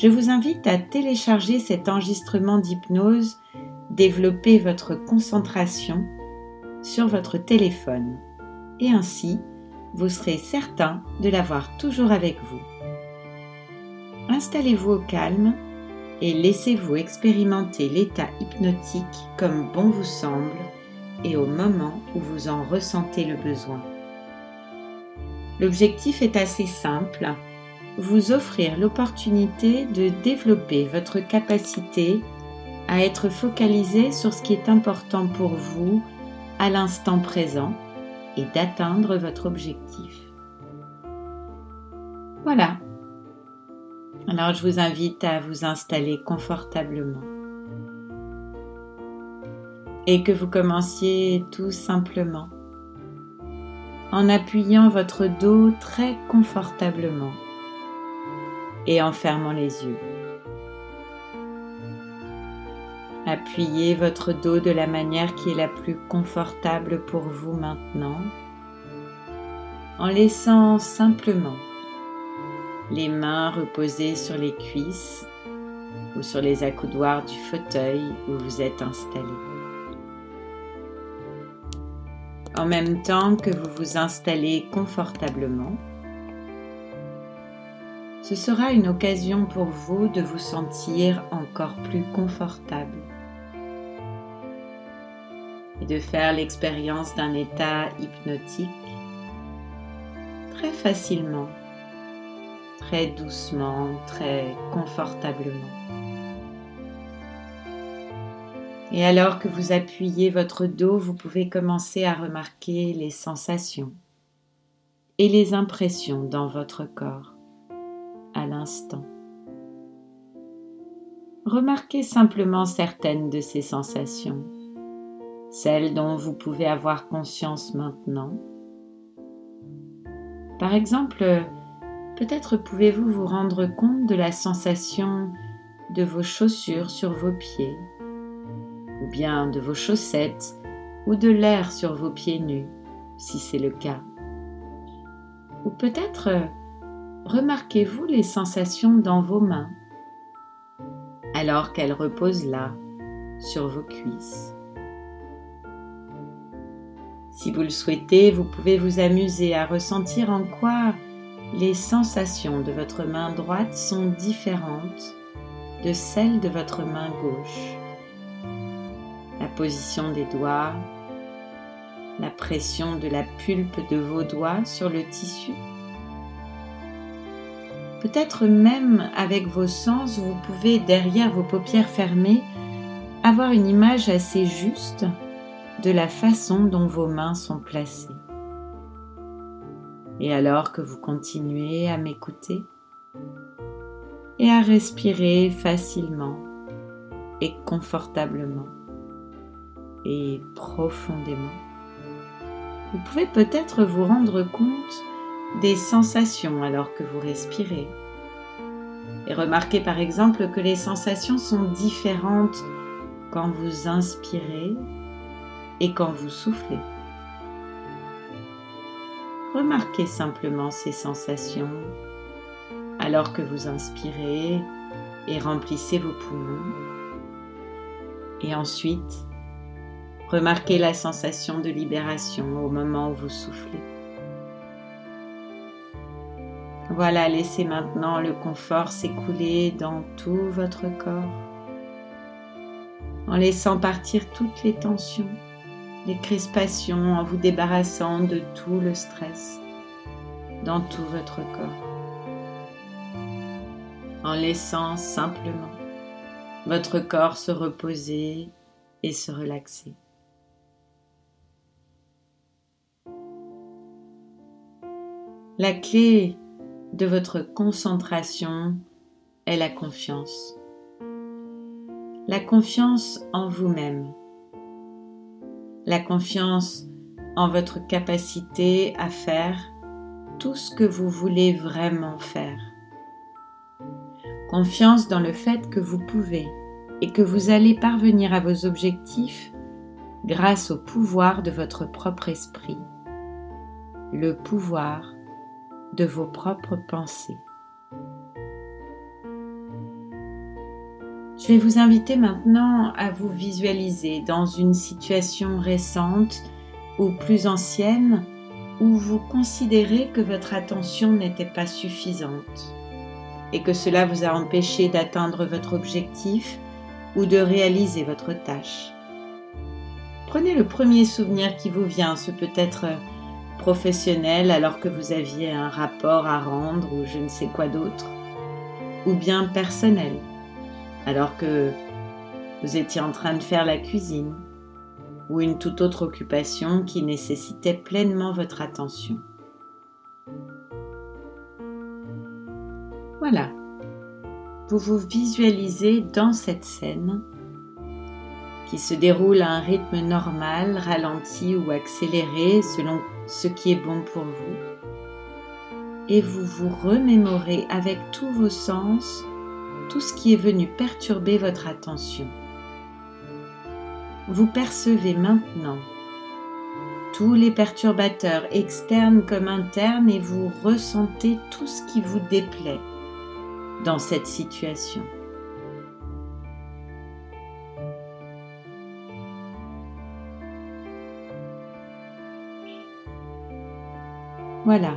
Je vous invite à télécharger cet enregistrement d'hypnose, développer votre concentration sur votre téléphone et ainsi vous serez certain de l'avoir toujours avec vous. Installez-vous au calme et laissez-vous expérimenter l'état hypnotique comme bon vous semble et au moment où vous en ressentez le besoin. L'objectif est assez simple, vous offrir l'opportunité de développer votre capacité à être focalisé sur ce qui est important pour vous à l'instant présent et d'atteindre votre objectif. Voilà. Alors je vous invite à vous installer confortablement et que vous commenciez tout simplement en appuyant votre dos très confortablement et en fermant les yeux. Appuyez votre dos de la manière qui est la plus confortable pour vous maintenant, en laissant simplement les mains reposées sur les cuisses ou sur les accoudoirs du fauteuil où vous êtes installé. En même temps que vous vous installez confortablement, ce sera une occasion pour vous de vous sentir encore plus confortable et de faire l'expérience d'un état hypnotique très facilement, très doucement, très confortablement. Et alors que vous appuyez votre dos, vous pouvez commencer à remarquer les sensations et les impressions dans votre corps l'instant. Remarquez simplement certaines de ces sensations celles dont vous pouvez avoir conscience maintenant. Par exemple, peut-être pouvez-vous vous rendre compte de la sensation de vos chaussures sur vos pieds, ou bien de vos chaussettes, ou de l'air sur vos pieds nus, si c'est le cas. Ou peut-être remarquez-vous les sensations dans vos mains, alors qu'elles reposent là, sur vos cuisses? Si vous le souhaitez, vous pouvez vous amuser à ressentir en quoi les sensations de votre main droite sont différentes de celles de votre main gauche. La position des doigts, la pression de la pulpe de vos doigts sur le tissu. Peut-être même avec vos sens, vous pouvez, derrière vos paupières fermées, avoir une image assez juste de la façon dont vos mains sont placées. Et alors que vous continuez à m'écouter et à respirer facilement et confortablement et profondément, vous pouvez peut-être vous rendre compte des sensations alors que vous respirez. Et remarquez par exemple que les sensations sont différentes quand vous inspirez et quand vous soufflez. Remarquez simplement ces sensations alors que vous inspirez et remplissez vos poumons. Et ensuite, remarquez la sensation de libération au moment où vous soufflez. Voilà, laissez maintenant le confort s'écouler dans tout votre corps en laissant partir toutes les tensions les crispations en vous débarrassant de tout le stress dans tout votre corps. En laissant simplement votre corps se reposer et se relaxer. La clé de votre concentration est la confiance. la confiance en vous-même, la confiance en votre capacité à faire tout ce que vous voulez vraiment faire. Confiance dans le fait que vous pouvez et que vous allez parvenir à vos objectifs grâce au pouvoir de votre propre esprit, le pouvoir de vos propres pensées. Je vais vous inviter maintenant à vous visualiser dans une situation récente ou plus ancienne où vous considérez que votre attention n'était pas suffisante et que cela vous a empêché d'atteindre votre objectif ou de réaliser votre tâche. Prenez le premier souvenir qui vous vient, ce peut être professionnel alors que vous aviez un rapport à rendre ou je ne sais quoi d'autre, ou bien personnel alors que vous étiez en train de faire la cuisine ou une toute autre occupation qui nécessitait pleinement votre attention. Voilà, vous vous visualisez dans cette scène qui se déroule à un rythme normal, ralenti ou accéléré selon ce qui est bon pour vous. Et vous vous remémorez avec tous vos sens tout ce qui est venu perturber votre attention. Vous percevez maintenant tous les perturbateurs externes comme internes et vous ressentez tout ce qui vous déplaît dans cette situation. Voilà,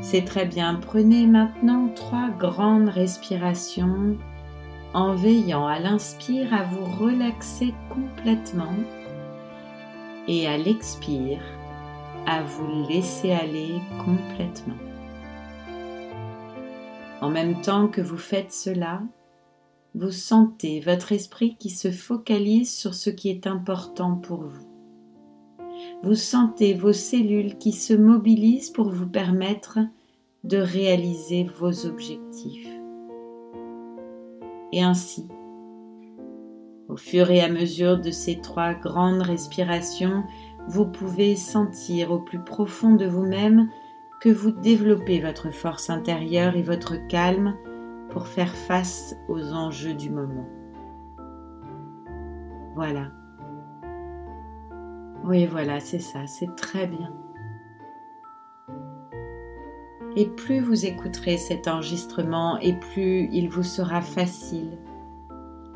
c'est très bien. Prenez maintenant trois grandes respirations en veillant à l'inspire à vous relaxer complètement et à l'expire à vous laisser aller complètement. En même temps que vous faites cela, vous sentez votre esprit qui se focalise sur ce qui est important pour vous. Vous sentez vos cellules qui se mobilisent pour vous permettre de réaliser vos objectifs. Et ainsi, au fur et à mesure de ces trois grandes respirations, vous pouvez sentir au plus profond de vous-même que vous développez votre force intérieure et votre calme pour faire face aux enjeux du moment. Voilà. Oui, voilà, c'est ça, c'est très bien. Et plus vous écouterez cet enregistrement et plus il vous sera facile,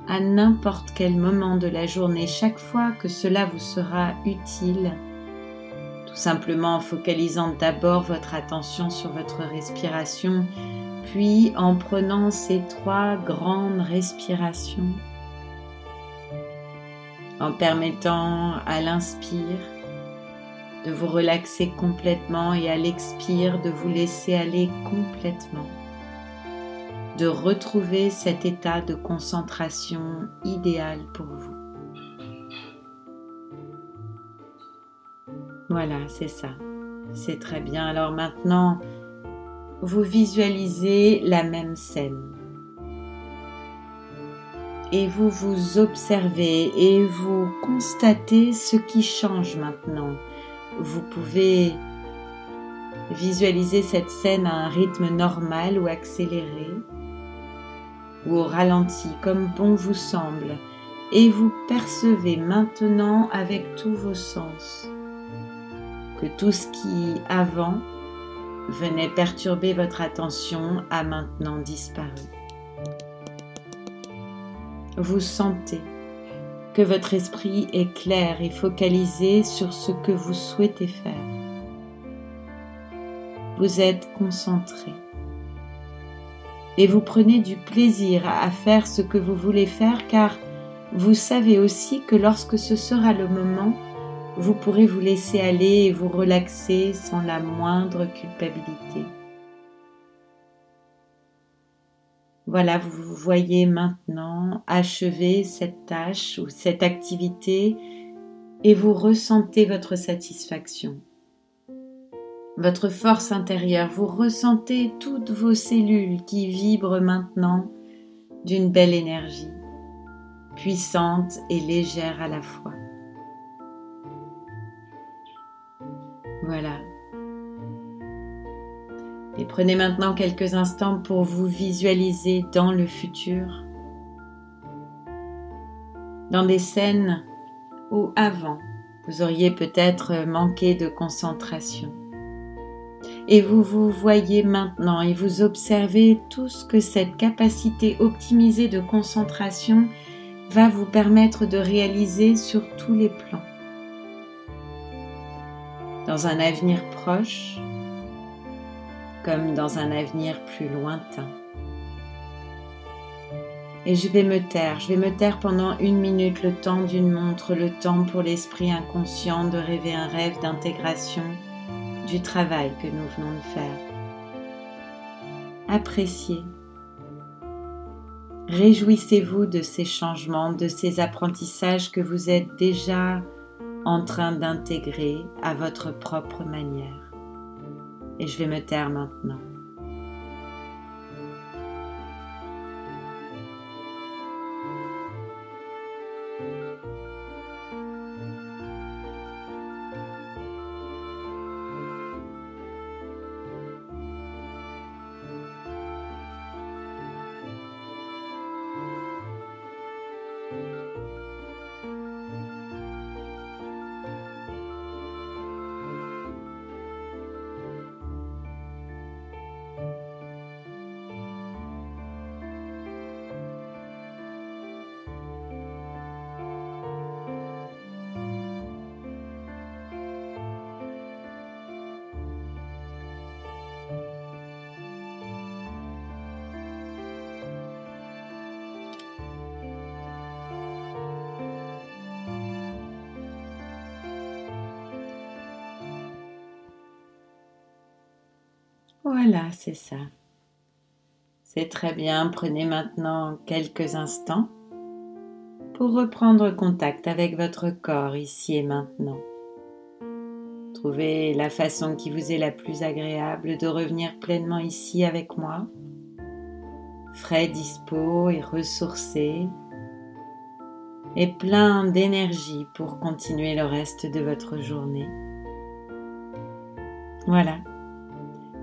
à n'importe quel moment de la journée, chaque fois que cela vous sera utile, tout simplement en focalisant d'abord votre attention sur votre respiration, puis en prenant ces trois grandes respirations, en permettant à l'inspire de vous relaxer complètement et à l'expire de vous laisser aller complètement, de retrouver cet état de concentration idéal pour vous. Voilà, c'est ça. C'est très bien. Alors maintenant, vous visualisez la même scène. Et vous vous observez et vous constatez ce qui change maintenant vous pouvez visualiser cette scène à un rythme normal ou accéléré ou au ralenti comme bon vous semble et vous percevez maintenant avec tous vos sens que tout ce qui avant venait perturber votre attention a maintenant disparu. Vous sentez que votre esprit est clair et focalisé sur ce que vous souhaitez faire. Vous êtes concentré et vous prenez du plaisir à faire ce que vous voulez faire car vous savez aussi que lorsque ce sera le moment, vous pourrez vous laisser aller et vous relaxer sans la moindre culpabilité. Voilà, vous voyez maintenant achever cette tâche ou cette activité et vous ressentez votre satisfaction. Votre force intérieure, vous ressentez toutes vos cellules qui vibrent maintenant d'une belle énergie. puissante et légère à la fois. Voilà. Et prenez maintenant quelques instants pour vous visualiser dans le futur, dans des scènes où avant vous auriez peut-être manqué de concentration. Et vous vous voyez maintenant et vous observez tout ce que cette capacité optimisée de concentration va vous permettre de réaliser sur tous les plans. Dans un avenir proche, comme dans un avenir plus lointain. Et je vais me taire, je vais me taire pendant une minute, le temps d'une montre, le temps pour l'esprit inconscient de rêver un rêve d'intégration du travail que nous venons de faire. Appréciez. Réjouissez-vous de ces changements, de ces apprentissages que vous êtes déjà en train d'intégrer à votre propre manière et je vais me taire maintenant. Voilà, c'est ça. C'est très bien. Prenez maintenant quelques instants pour reprendre contact avec votre corps ici et maintenant. Trouvez la façon qui vous est la plus agréable de revenir pleinement ici avec moi, frais, dispo et ressourcé, et plein d'énergie pour continuer le reste de votre journée. Voilà.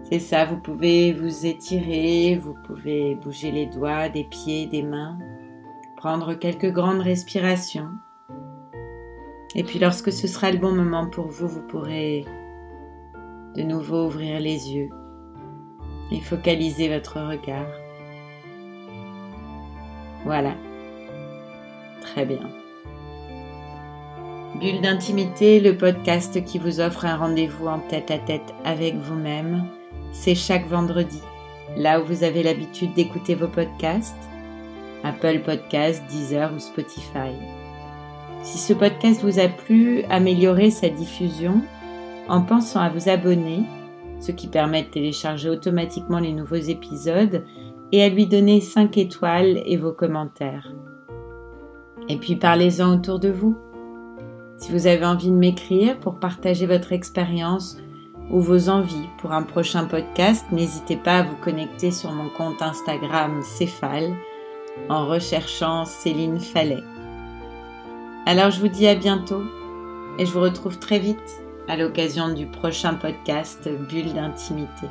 C'est ça, vous pouvez vous étirer, vous pouvez bouger les doigts, des pieds, des mains, prendre quelques grandes respirations. Et puis lorsque ce sera le bon moment pour vous, vous pourrez de nouveau ouvrir les yeux et focaliser votre regard. Voilà. Très bien. Bulle d'intimité, le podcast qui vous offre un rendez-vous en tête à tête avec vous-même c'est chaque vendredi, là où vous avez l'habitude d'écouter vos podcasts, Apple Podcasts, Deezer ou Spotify. Si ce podcast vous a plu, améliorez sa diffusion en pensant à vous abonner, ce qui permet de télécharger automatiquement les nouveaux épisodes, et à lui donner 5 étoiles et vos commentaires. Et puis parlez-en autour de vous. Si vous avez envie de m'écrire pour partager votre expérience ou vos envies pour un prochain podcast, n'hésitez pas à vous connecter sur mon compte Instagram Céphale en recherchant Céline Fallet. Alors je vous dis à bientôt et je vous retrouve très vite à l'occasion du prochain podcast Bulle d'intimité.